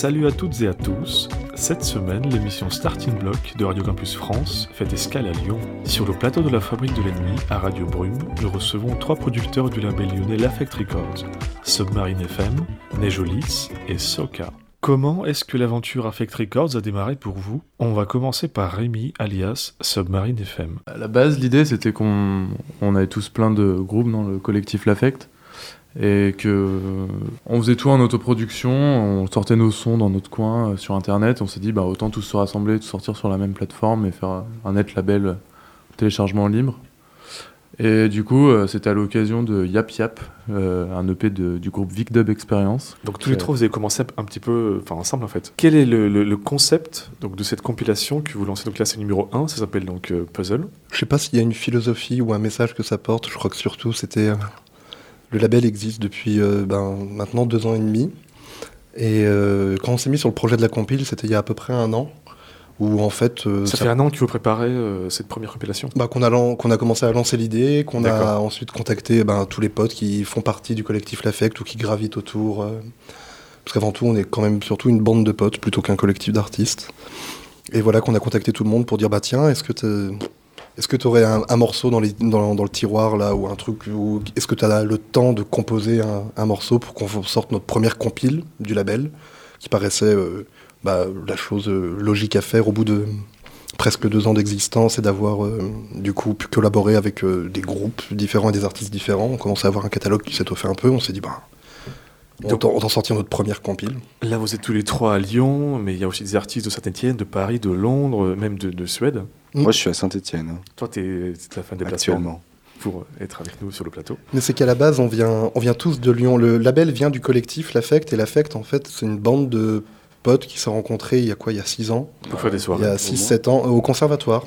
Salut à toutes et à tous. Cette semaine, l'émission Starting Block de Radio Campus France fait escale à Lyon. Sur le plateau de la Fabrique de l'Ennemi, à Radio Brume, nous recevons trois producteurs du label lyonnais L'Affect Records, Submarine FM, Nejolis et Soka. Comment est-ce que l'aventure Affect Records a démarré pour vous? On va commencer par Rémi, alias Submarine FM. À la base, l'idée c'était qu'on on avait tous plein de groupes dans le collectif L'Affect et que on faisait tout en autoproduction, on sortait nos sons dans notre coin euh, sur internet, on s'est dit bah autant tous se rassembler, tous sortir sur la même plateforme et faire un net label téléchargement libre. Et du coup, euh, c'était à l'occasion de Yap Yap, euh, un EP du groupe Vic Dub Experience. Donc tous les trois, vous avez commencé un petit peu enfin, ensemble en fait. Quel est le, concept donc, de cette compilation que vous lancez? Donc là, c'est numéro 1, ça s'appelle donc Puzzle. Je sais pas s'il y a une philosophie ou un message que ça porte, je crois que surtout c'était le label existe depuis euh, ben, maintenant deux ans et demi. Et euh, quand on s'est mis sur le projet de la compile, c'était il y a à peu près un an. Où en fait, euh, ça, fait un an que vous préparez cette première compilation? Bah, Qu'on a, qu'on a commencé à lancer l'idée, qu'on a ensuite contacté ben, tous les potes qui font partie du collectif L'Affect ou qui gravitent autour. parce qu'avant tout, on est quand même surtout une bande de potes plutôt qu'un collectif d'artistes. Et voilà qu'on a contacté tout le monde pour dire bah tiens, est-ce que est-ce que tu aurais un, morceau dans, le tiroir là ou un truc est-ce que tu as le temps de composer un, morceau pour qu'on sorte notre première compile du label qui paraissait euh, bah, la chose euh, logique à faire au bout de presque deux ans d'existence et d'avoir euh, du coup pu collaborer avec des groupes différents et des artistes différents? On commençait à avoir un catalogue qui s'étoffait un peu. On s'est dit bah on sortir notre première compile. Là, vous êtes tous les trois à Lyon, mais il y a aussi des artistes de Saint-Etienne, de Paris, de Londres, même de Suède. Mm. Moi, je suis à Saint-Etienne. Hein. Toi, tu es, la fin des Actuellement. Pour être avec nous sur le plateau. Mais c'est qu'à la base, on vient, on vient tous de Lyon. Le label vient du collectif L'Affect. Et L'Affect, en fait, c'est une bande de potes qui sont rencontrés il y a quoi Il y a 6 ans? Pour faire des soirées. Il y a 6-7 ans, au conservatoire.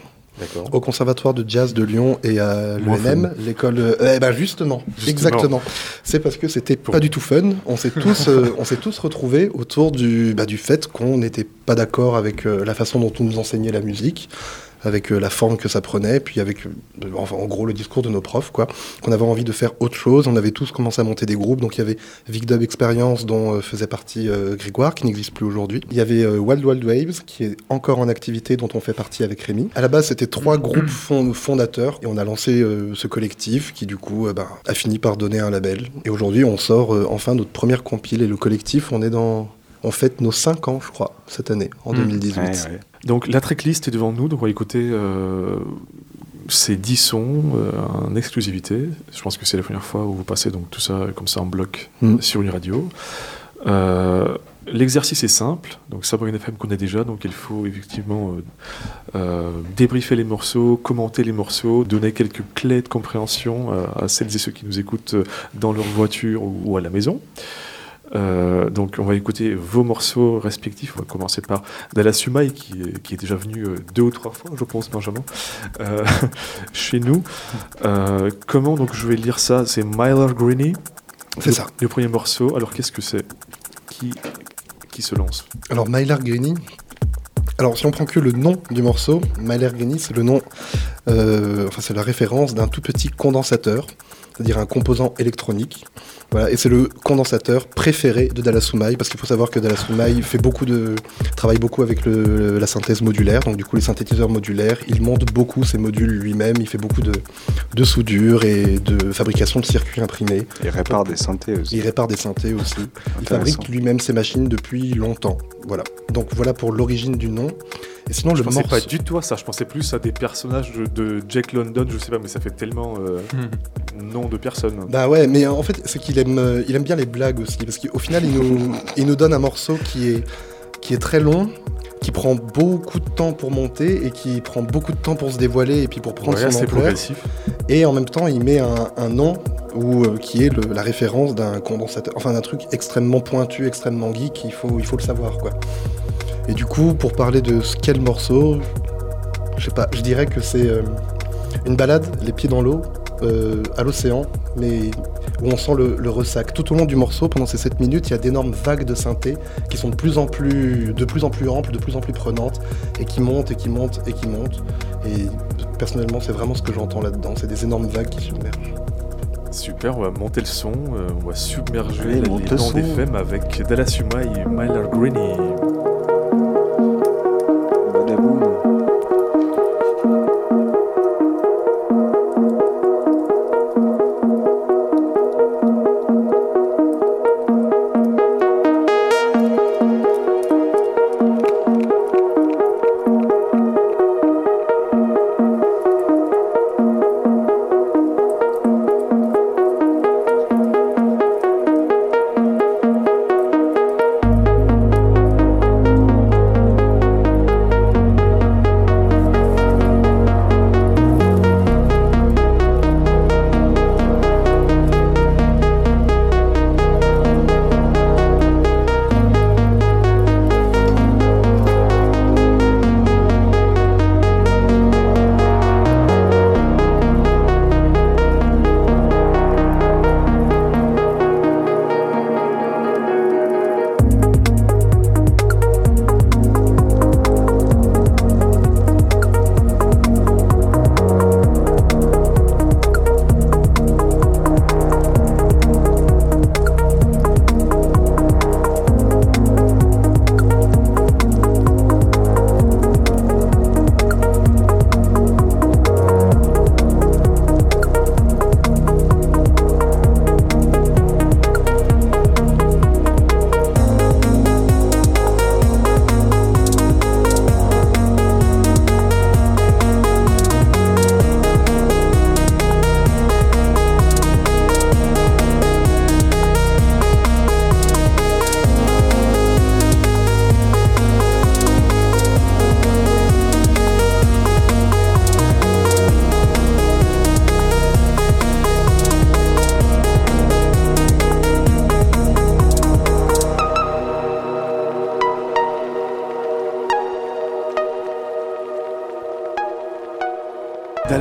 Au conservatoire de jazz de Lyon et à l'ENM, l'école. Euh, eh ben justement, exactement. C'est parce que c'était pas du tout fun. On s'est tous, euh, on s'est tous retrouvés autour du, bah, du fait qu'on n'était pas d'accord avec euh, la façon dont on nous enseignait la musique avec euh, la forme que ça prenait, puis avec, euh, enfin, en gros, le discours de nos profs, quoi. Qu'on avait envie de faire autre chose. On avait tous commencé à monter des groupes. Donc, il y avait Vic Dub Experience, dont euh, faisait partie Grégoire, qui n'existe plus aujourd'hui. Il y avait Wild Wild Waves, qui est encore en activité, dont on fait partie avec Rémi. À la base, c'était trois groupes fondateurs, et on a lancé ce collectif, qui du coup bah, a fini par donner un label. Et aujourd'hui, on sort enfin notre première compile, et le collectif, on est dans on fête nos 5 ans, je crois, cette année, en 2018. Mmh. Donc la tracklist est devant nous, donc on va écouter euh, ces 10 sons euh, en exclusivité. Je pense que c'est la première fois où vous passez donc tout ça comme ça en bloc mmh. sur une radio. Euh, l'exercice est simple, donc Sabrina FM connaît déjà, donc il faut effectivement débriefer les morceaux, commenter les morceaux, donner quelques clés de compréhension à celles et ceux qui nous écoutent dans leur voiture ou à la maison. Euh, donc on va écouter vos morceaux respectifs. On va commencer par Dallas Sumai qui, qui, est déjà venu euh, deux ou trois fois, je pense, Benjamin, euh, chez nous. comment donc je vais lire ça C'est Myler Greeny. C'est ça. Le premier morceau. Alors qu'est-ce que c'est? Qui, qui se lance? Alors Myler Greeny. Alors si on prend que le nom du morceau, Myler Greeny, c'est le nom, enfin c'est la référence d'un tout petit condensateur, c'est-à-dire un composant électronique voilà, et c'est le condensateur préféré de Dallas Soumaï, parce qu'il faut savoir que Dallas Soumaï fait beaucoup de, travaille beaucoup avec la synthèse modulaire, donc du coup les synthétiseurs modulaires, il monte beaucoup ses modules lui-même, il fait beaucoup de, de soudure et de fabrication de circuits imprimés. Il répare des synthés aussi. Il répare des synthés aussi. Il fabrique lui-même ses machines depuis longtemps. Voilà. Donc voilà pour l'origine du nom. Et sinon, je le pensais pas du tout à ça. Je pensais plus à des personnages de, Jack London, je sais pas, mais ça fait tellement euh, hmm. nom de personne. Bah ouais, mais en fait, c'est qu'il aime, euh, il aime bien les blagues aussi, parce qu'au final, il nous, il nous donne un morceau qui est, qui est très long, qui prend beaucoup de temps pour monter et qui prend beaucoup de temps pour se dévoiler et puis pour prendre son ampleur. Et en même temps, il met un, nom où, euh, qui est la référence d'un condensateur, enfin d'un truc extrêmement pointu, extrêmement geek. Il faut, il faut le savoir, quoi. Et du coup, pour parler de ce qu'est le morceau, je sais pas, je dirais que c'est euh, une balade, les pieds dans l'eau, euh, à l'océan, mais où on sent le, ressac. Tout au long du morceau, pendant ces 7 minutes, il y a d'énormes vagues de synthé qui sont de plus en plus, de plus en plus amples, de plus en plus prenantes, et qui montent et qui montent et qui montent. Et personnellement, c'est vraiment ce que j'entends là-dedans. C'est des énormes vagues qui submergent. Super, on va monter le son, euh, on va submerger les noms des femmes avec Dallas et Myler Greeny.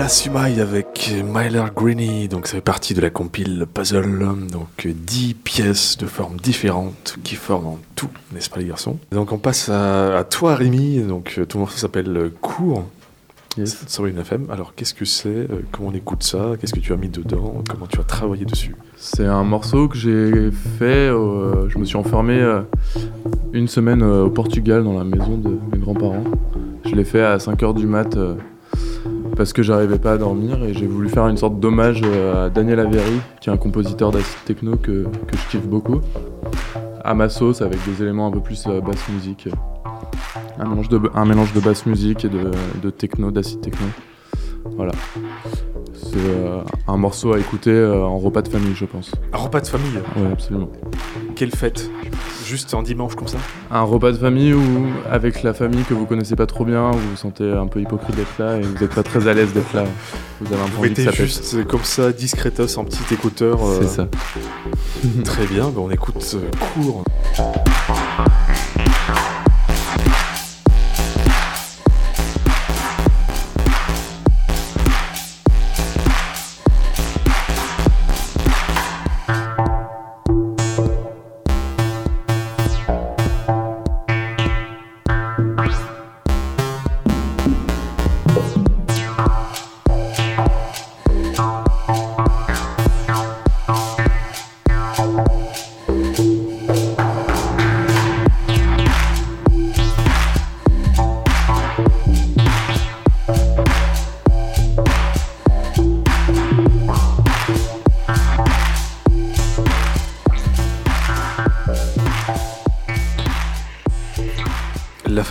Sumaï avec Myler Greeny, donc ça fait partie de la compile Puzzle, donc 10 pièces de formes différentes qui forment en tout, n'est-ce pas les garçons? Donc on passe à, toi Rémi, donc ton morceau s'appelle Cours yes. sur une FM. Alors qu'est-ce que c'est euh, Comment on écoute ça? Qu'est-ce que tu as mis dedans? Comment tu as travaillé dessus? C'est un morceau que j'ai fait, euh, je me suis enfermé euh, une semaine au Portugal dans la maison de mes grands-parents. Je l'ai fait à 5h du mat' parce que j'arrivais pas à dormir et j'ai voulu faire une sorte d'hommage euh, à Daniel Avery, qui est un compositeur d'acid techno que, je kiffe beaucoup, à ma sauce avec des éléments un peu plus euh, basse musique. Un mélange de, un mélange de basse musique et de, de techno, d'acid techno. Voilà. C'est euh, un morceau à écouter en repas de famille, je pense. Un repas de famille? Oui, absolument. Quelle fête? Juste un dimanche comme ça Un repas de famille ou avec la famille que vous connaissez pas trop bien, vous vous sentez un peu hypocrite d'être là et vous n'êtes pas très à l'aise d'être là. Vous avez un peu envie juste comme ça, discretos en petit écouteur. C'est ça. très bien, ben, on écoute court.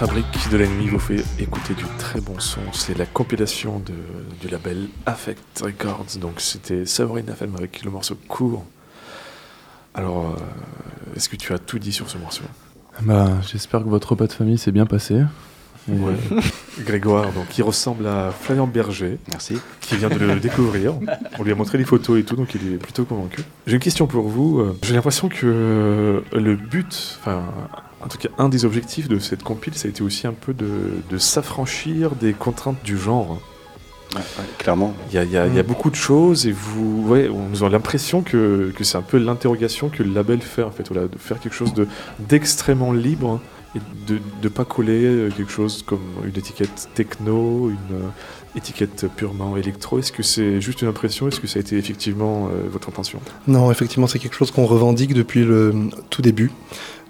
De la nuit vous fait écouter du très bon son. C'est la compilation de, du label Affect Records. Donc c'était Savorine FM avec le morceau court. Alors, euh, est-ce que tu as tout dit sur ce morceau? Bah, J'espère que votre repas de famille s'est bien passé. Grégoire, donc, qui ressemble à Florian Berger. Merci. Qui vient de le découvrir. On lui a montré les photos et tout, donc il est plutôt convaincu. J'ai une question pour vous. J'ai l'impression que le but, enfin, en tout cas, un des objectifs de cette compile, ça a été aussi un peu de, de s'affranchir des contraintes du genre clairement. Il y, a, mm. beaucoup de choses et vous, ouais, on a l'impression que, c'est un peu l'interrogation que le label fait en fait, voilà, de faire quelque chose d'extrêmement libre et de ne pas coller euh, quelque chose comme une étiquette techno, une euh, étiquette purement électro. Est-ce que c'est juste une impression? Est-ce que ça a été effectivement euh, votre intention? Non, effectivement, c'est quelque chose qu'on revendique depuis le tout début.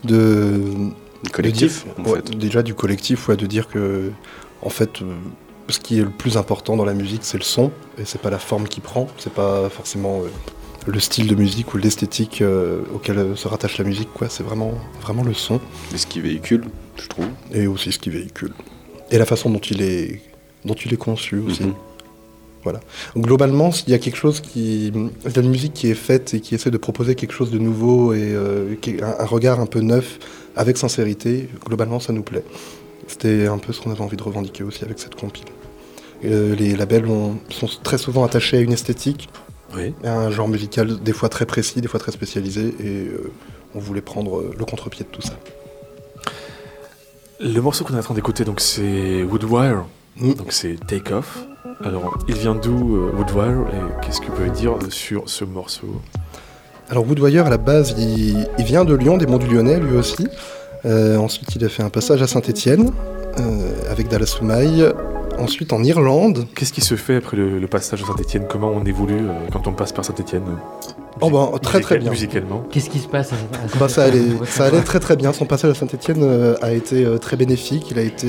De, collectif, Déjà du collectif, ouais, de dire que, en fait, ce qui est le plus important dans la musique, c'est le son, et c'est pas la forme qui prend, c'est pas forcément euh, le style de musique ou l'esthétique euh, auquel se rattache la musique, quoi. C'est vraiment, vraiment le son. Et ce qui véhicule, je trouve. Et aussi ce qui véhicule. Et la façon dont il est, dont il est conçu aussi. Mhm. Voilà. globalement, s'il y a quelque chose qui. Il y a une musique qui est faite et qui essaie de proposer quelque chose de nouveau et euh, un, regard un peu neuf, avec sincérité, globalement, ça nous plaît. C'était un peu ce qu'on avait envie de revendiquer aussi avec cette compile. Euh, les labels sont très souvent attachés à une esthétique, à un genre musical des fois très précis, des fois très spécialisé, et euh, on voulait prendre le contre-pied de tout ça. Le morceau qu'on est en train d'écouter, donc c'est Woodwire, mm. donc c'est Take Off. Alors, il vient d'où Woodwire et qu'est-ce que vous pouvez dire sur ce morceau? Alors Woodwire à la base, il, il, vient de Lyon, des Monts du Lyonnais lui aussi. ensuite, il a fait un passage à Saint-Étienne avec Dallas Soumaï ensuite en Irlande. Qu'est-ce qui se fait après le, passage à Saint-Etienne Comment on évolue euh, quand on passe par Saint-Etienne Oh ben, très très bien. Musicalement? Qu'est-ce qui se passe à, bah, ça, allait, ça allait très très bien. Son passage à Saint-Etienne euh, a été euh, très bénéfique. Il a été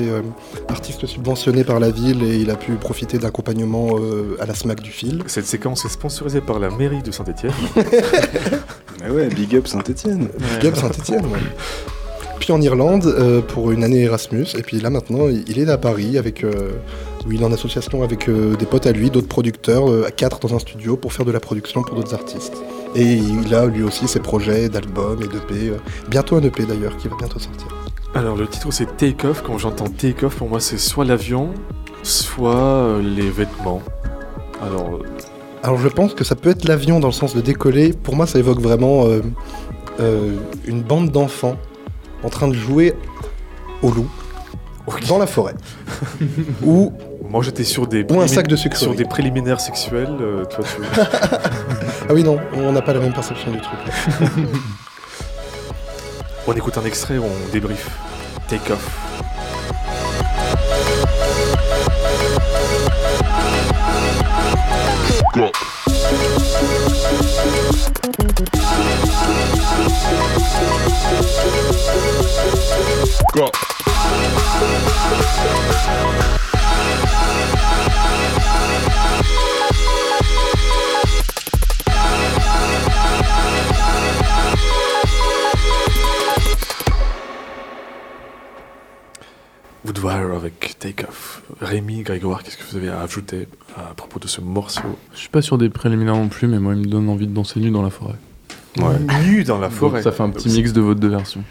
artiste subventionné par la ville et il a pu profiter d'accompagnement à la SMAC du fil. Cette séquence est sponsorisée par la mairie de Saint-Etienne. Mais ouais, big up Saint-Etienne. Big up Saint-Etienne, ouais puis en Irlande euh, pour une année Erasmus. Et puis là maintenant, il est à Paris avec, euh, où il est en association avec euh, des potes à lui, d'autres producteurs, à quatre dans un studio pour faire de la production pour d'autres artistes. Et il a lui aussi ses projets d'albums et d'EP. bientôt un EP d'ailleurs qui va bientôt sortir. Alors le titre c'est Take Off. Quand j'entends Take Off, pour moi c'est soit l'avion, soit les vêtements. Alors. Alors je pense que ça peut être l'avion dans le sens de décoller. Pour moi, ça évoque vraiment une bande d'enfants en train de jouer au loup dans la forêt. ou moi j'étais sur des ou un sac de sucre sur des préliminaires sexuels. Euh, toi tu... ah oui non, on n'a pas la même perception du truc. on écoute un extrait, on débrief. Take off. Go. Woodwire avec Take Off. Rémi, Grégoire, qu'est-ce que vous avez à ajouter à propos de ce morceau? Je suis pas sur des préliminaires non plus, mais moi il me donne envie de danser nu dans la forêt. Ouais. Nu dans la forêt. ça fait un petit mix de votre deux versions.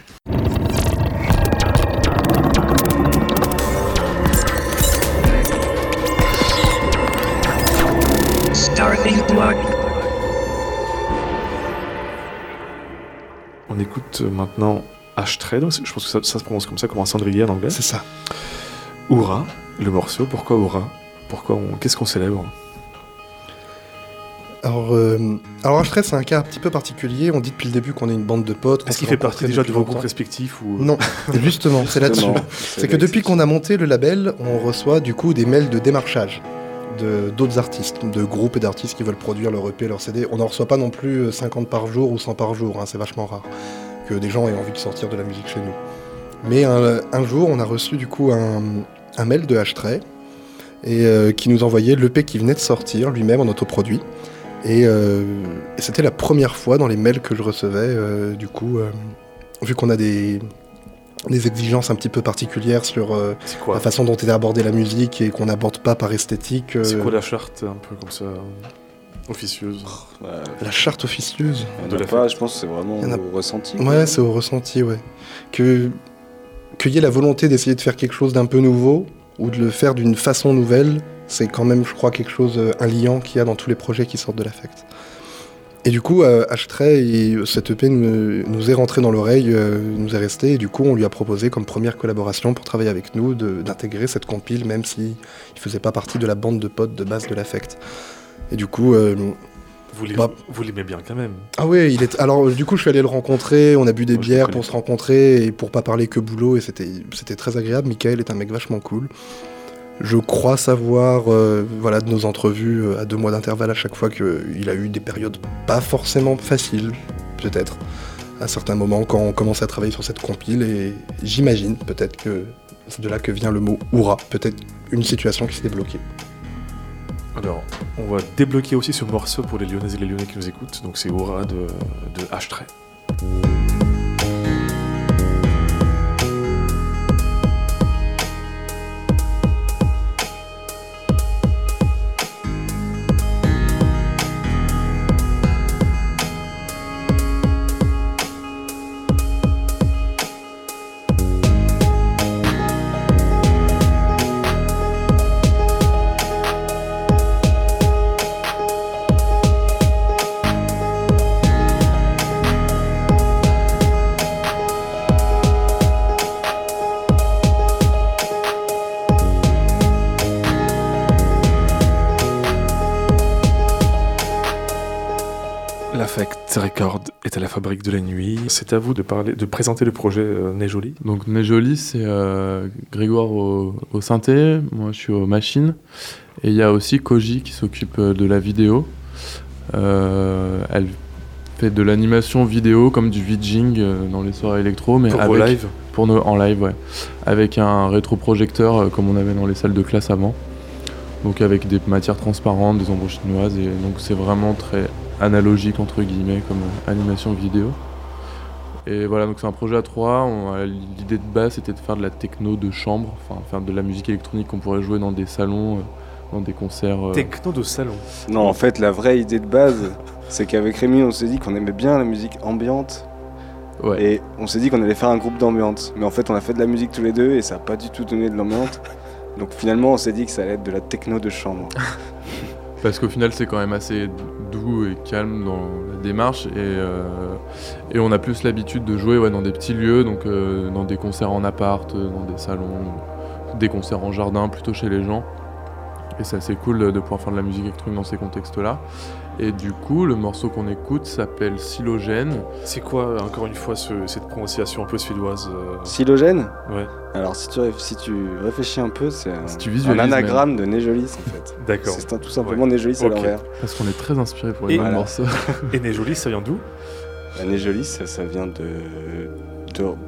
On écoute maintenant H-Trade, je pense que ça, se prononce comme ça, comme un cendrier en anglais. C'est ça. Oura, le morceau, pourquoi Oura? Pourquoi on... Qu'est-ce qu'on célèbre? Alors, euh, alors H13, c'est un cas un petit peu particulier. On dit depuis le début qu'on est une bande de potes. Est-ce qu'il fait partie déjà de vos groupes respectifs ou... Non, justement, c'est là-dessus. C'est que depuis qu'on a monté le label, on reçoit du coup des mails de démarchage d'autres artistes, de groupes et d'artistes qui veulent produire leur EP, leur CD. On n'en reçoit pas non plus 50 par jour ou 100 par jour, hein, c'est vachement rare que des gens aient envie de sortir de la musique chez nous. Mais un, jour, on a reçu du coup un, mail de H-Tray et euh, qui nous envoyait l'EP qui venait de sortir lui-même en autoproduit. Et, euh, et c'était la première fois dans les mails que je recevais, euh, du coup, vu qu'on a des, des exigences un petit peu particulières sur euh, la façon dont est abordée la musique et qu'on n'aborde pas par esthétique. C'est quoi euh, la charte un peu comme ça officieuse La charte officieuse De la pas, je pense que c'est vraiment au ressenti. Ouais, c'est au ressenti, ouais. Que qu'il y ait la volonté d'essayer de faire quelque chose d'un peu nouveau ou de le faire d'une façon nouvelle, c'est quand même, je crois, quelque chose, euh, un liant qu'il y a dans tous les projets qui sortent de l'affect. Et du coup, euh, H-Tray, cette EP nous, est rentré dans l'oreille, euh, nous est resté, et du coup, on lui a proposé comme première collaboration pour travailler avec nous d'intégrer cette compile, même s'il ne faisait pas partie de la bande de potes de base de l'affect. Et du coup, bah, vous l'aimez bien quand même. Ah oui, il est. Alors du coup, je suis allé le rencontrer. On a bu des bières pour se rencontrer et pour pas parler que boulot. Et c'était c'était très agréable. Michael est un mec vachement cool. Je crois savoir, euh, voilà, de nos entrevues euh, à deux mois d'intervalle à chaque fois qu'il a eu des périodes pas forcément faciles, peut-être, à certains moments quand on commençait à travailler sur cette compile. Et j'imagine peut-être que c'est de là que vient le mot oura, peut-être une situation qui s'est débloquée. Alors, on va débloquer aussi ce morceau pour les Lyonnaises et les Lyonnais qui nous écoutent. Donc c'est Aura de, de H-Tray. fabrique de la nuit. C'est à vous de parler, de présenter le projet euh, Né Jolie. Donc Né Jolie, c'est euh, Grégoire au, synthé, moi je suis aux machines, et il y a aussi Koji qui s'occupe euh, de la vidéo. elle fait de l'animation vidéo comme du VJing dans les soirées électro, mais pour avec, live. Pour nos, en live, ouais, avec un rétroprojecteur comme on avait dans les salles de classe avant. Donc avec des matières transparentes, des ombres chinoises, et donc c'est vraiment très analogique entre guillemets comme animation vidéo. Et voilà, donc c'est un projet à trois. L'idée de base c'était de faire de la techno de chambre, enfin faire de la musique électronique qu'on pourrait jouer dans des salons, euh, dans des concerts. Euh. Techno de salon Non, en fait, la vraie idée de base, c'est qu'avec Rémi, on s'est dit qu'on aimait bien la musique ambiante. Ouais. Et on s'est dit qu'on allait faire un groupe d'ambiance. Mais en fait, on a fait de la musique tous les deux et ça n'a pas du tout donné de l'ambiance. Donc finalement, on s'est dit que ça allait être de la techno de chambre. Parce qu'au final, c'est quand même assez doux et calme dans la démarche. Et, euh, et on a plus l'habitude de jouer ouais, dans des petits lieux, donc euh, dans des concerts en appart, euh, dans des salons, des concerts en jardin, plutôt chez les gens. Et c'est assez cool de pouvoir faire de la musique électronique dans ces contextes-là. Et du coup, le morceau qu'on écoute s'appelle Silogène. C'est quoi, encore une fois, cette prononciation un peu suédoise euh Silogène Ouais. Alors, si tu, si tu réfléchis un peu, c'est un, anagramme de Néjolis, en fait. D'accord. C'est tout simplement ouais. Néjolis à l'envers. Parce qu'on est très inspiré pour les voilà. morceaux. Et Néjolis, ça vient d'où? Bah, Néjolis, ça, ça vient de,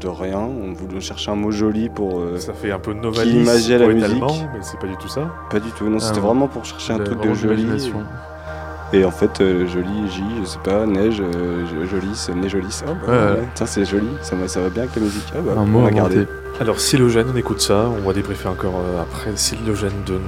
de, rien. On voulait chercher un mot joli pour. Euh, ça fait un peu novalis qui la musique. mais c'est pas du tout ça. Pas du tout. Non, c'était ah vraiment pour chercher un truc de joli. Et en fait, euh, joli, J, je sais pas, neige, euh. Ah, bah, ouais, Tiens, c'est joli, ça va, ça va bien avec la musique. Ah, bah, un mot on va garder. Alors, Silogène, on écoute ça, on va débriefer encore euh, après Silogène de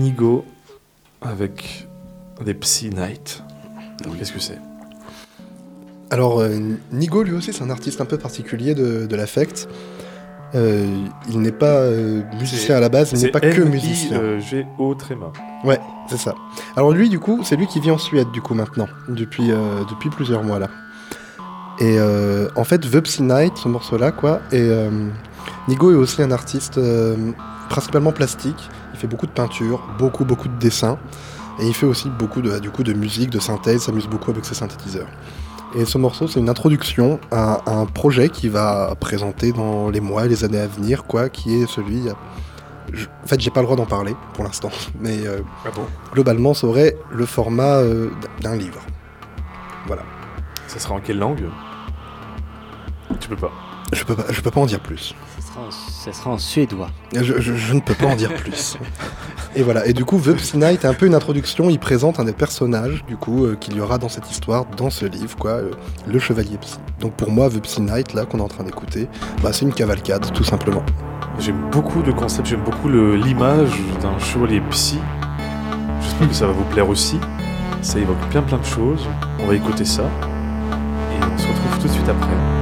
Neigelis. avec des Psy Night. Qu'est-ce que c'est? Alors, Nigo, lui aussi, c'est un artiste un peu particulier de, de l'affect. Euh, il n'est pas euh, musicien à la base, il n'est pas que musicien. G O Tréma. Ouais, c'est ça. Alors lui, du coup, c'est lui qui vit en Suède, du coup, maintenant, depuis, euh, depuis plusieurs mois là. Et en fait, Vupsy Night, ce morceau-là, quoi. Et Nigo est aussi un artiste principalement plastique. Il fait beaucoup de peinture, beaucoup, beaucoup de dessins. Et il fait aussi beaucoup de, du coup, de musique, de synthèse, s'amuse beaucoup avec ses synthétiseurs. Et ce morceau, c'est une introduction à, un projet qui va présenter dans les mois et les années à venir, quoi, qui est celui. en fait, j'ai pas le droit d'en parler pour l'instant, mais euh, ah bon? globalement, ça aurait le format euh, d'un livre. Voilà. Ça sera en quelle langue? Tu peux pas. Je peux pas, je peux pas en dire plus. Ça sera en, suédois. Je, ne peux pas en dire plus. Et voilà. Et du coup, The Night est un peu une introduction. Il présente un des personnages, du coup, euh, qu'il y aura dans cette histoire, dans ce livre, quoi, euh, le Chevalier Psy. Donc pour moi, The Psy Night, là, qu'on est en train d'écouter, bah, c'est une cavalcade, tout simplement. J'aime beaucoup le concept, j'aime beaucoup l'image d'un chevalier psy. J'espère que ça va vous plaire aussi. Ça évoque bien plein de choses. On va écouter ça. Et on se retrouve tout de suite après.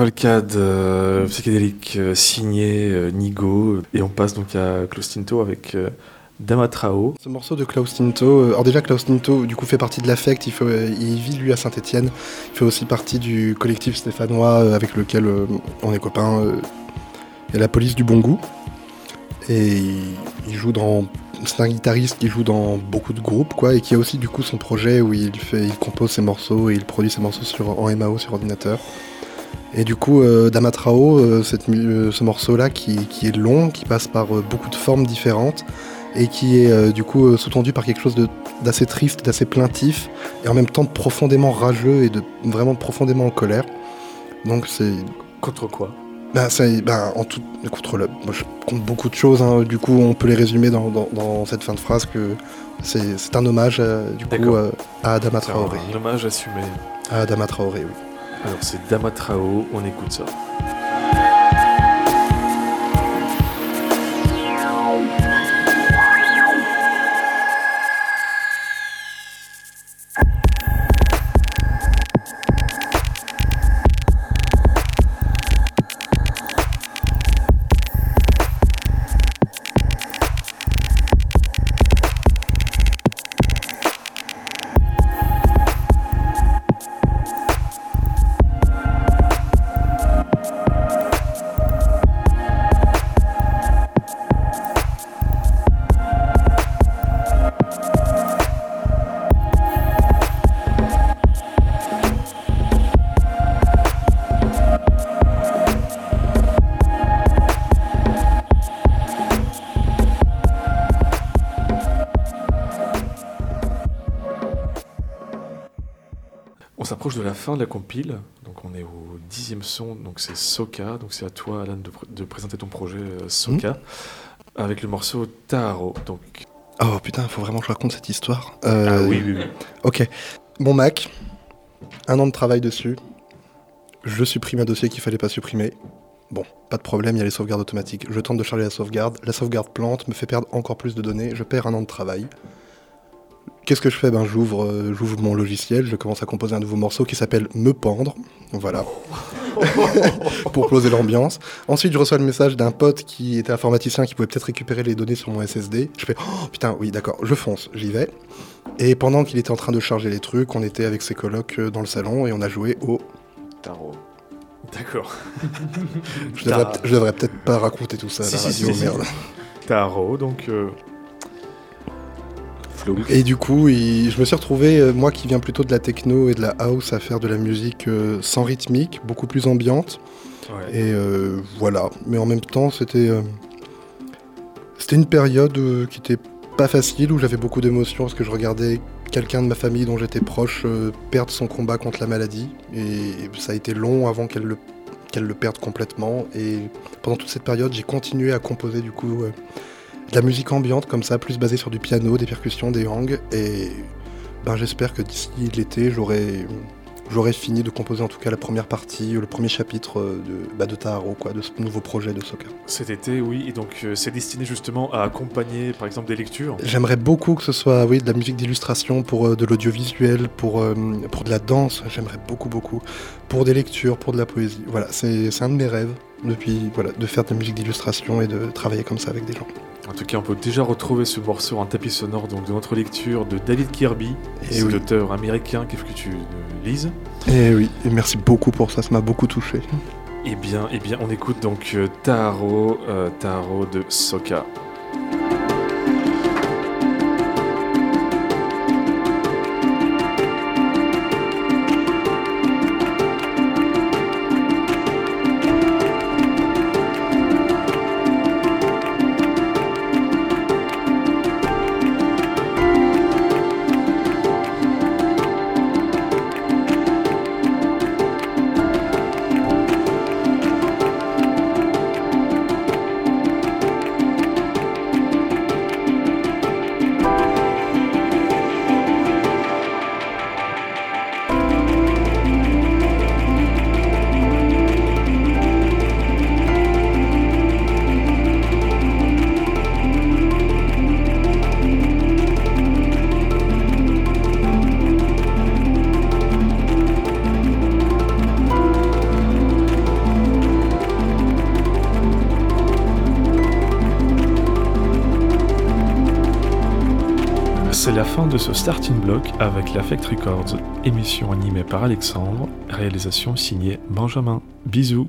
Cavalcade euh, psychédélique euh, signée euh, Nigo. Et on passe donc à Klaus Tinto avec Damatrao. Ce morceau de Klaus Tinto, alors déjà Klaus Tinto du coup fait partie de l'affect, il, il vit lui à Saint-Etienne, il fait aussi partie du collectif stéphanois avec lequel on est copains, et la police du bon goût. Et il joue dans c'est un guitariste qui joue dans beaucoup de groupes, quoi, et qui a aussi du coup son projet où il fait, il compose ses morceaux et il produit ses morceaux sur, en MAO sur ordinateur. Et du coup, euh, Damatrao, euh, euh, ce morceau-là qui, est long, qui passe par beaucoup de formes différentes et qui est du coup sous-tendu par quelque chose d'assez triste, d'assez plaintif et en même temps profondément rageux et de vraiment profondément en colère. Donc c'est contre quoi? Bah, bah, en tout, contre le, je compte beaucoup de choses. Hein. du coup, on peut les résumer dans, cette fin de phrase que c'est un hommage du coup à Adama Traoré. Un hommage assumé. À Adama Traoré, oui. Alors c'est Damatrao, on écoute ça. De la fin de la compile. Donc on est au dixième son, donc c'est Soka. Donc c'est à toi, Alan, de, présenter ton projet euh, Soka hmm. avec le morceau Taro. Donc. Oh putain, faut vraiment que je raconte cette histoire. Euh, ah oui, oui, oui. Ok. Mon Mac, un an de travail dessus. Je supprime un dossier qu'il fallait pas supprimer. Bon, pas de problème, il y a les sauvegardes automatiques. Je tente de charger la sauvegarde. La sauvegarde plante, me fait perdre encore plus de données. Je perds un an de travail. Qu'est-ce que je fais? Ben, j'ouvre, euh, j'ouvre mon logiciel, je commence à composer un nouveau morceau qui s'appelle Me pendre. Voilà. pour closer l'ambiance. Ensuite, je reçois le message d'un pote qui était informaticien qui pouvait peut-être récupérer les données sur mon SSD. Je fais oh putain, oui, d'accord, je fonce, j'y vais. Et pendant qu'il était en train de charger les trucs, on était avec ses colocs euh, dans le salon et on a joué au tarot. D'accord. je, devrais, devrais peut-être pas raconter tout ça à la radio, merde. Taro, donc. Euh, et du coup, je me suis retrouvé, euh, moi qui viens plutôt de la techno et de la house, à faire de la musique euh, sans rythmique, beaucoup plus ambiante. Et voilà. Mais en même temps, c'était c'était une période qui était pas facile, où j'avais beaucoup d'émotions parce que je regardais quelqu'un de ma famille dont j'étais proche perdre son combat contre la maladie. Et ça a été long avant qu'elle le qu'elle le perde complètement. Et pendant toute cette période, j'ai continué à composer du coup euh, de la musique ambiante comme ça, plus basée sur du piano, des percussions, des hangs. Et ben, j'espère que d'ici l'été, j'aurai fini de composer en tout cas la première partie, le premier chapitre euh, de, bah, de Taharo, quoi, de ce nouveau projet de Soka. Cet été, oui, et donc euh, c'est destiné justement à accompagner par exemple des lectures J'aimerais beaucoup que ce soit oui, de la musique d'illustration, pour euh, de l'audiovisuel, pour, pour de la danse, j'aimerais beaucoup, beaucoup, pour des lectures, pour de la poésie. Voilà, c'est un de mes rêves depuis, voilà, de faire de la musique d'illustration et de travailler comme ça avec des gens. En tout cas, on peut déjà retrouver ce morceau en tapis sonore donc de notre lecture de David Kirby, et l'auteur américain qu'est-ce que tu lises? Et eh oui, et merci beaucoup pour ça, ça m'a beaucoup touché. Eh bien, eh bien, on écoute donc euh, Taro, euh, Taro de Soka. De ce starting block avec l'Affect Records, émission animée par Alexandre, réalisation signée Benjamin. Bisous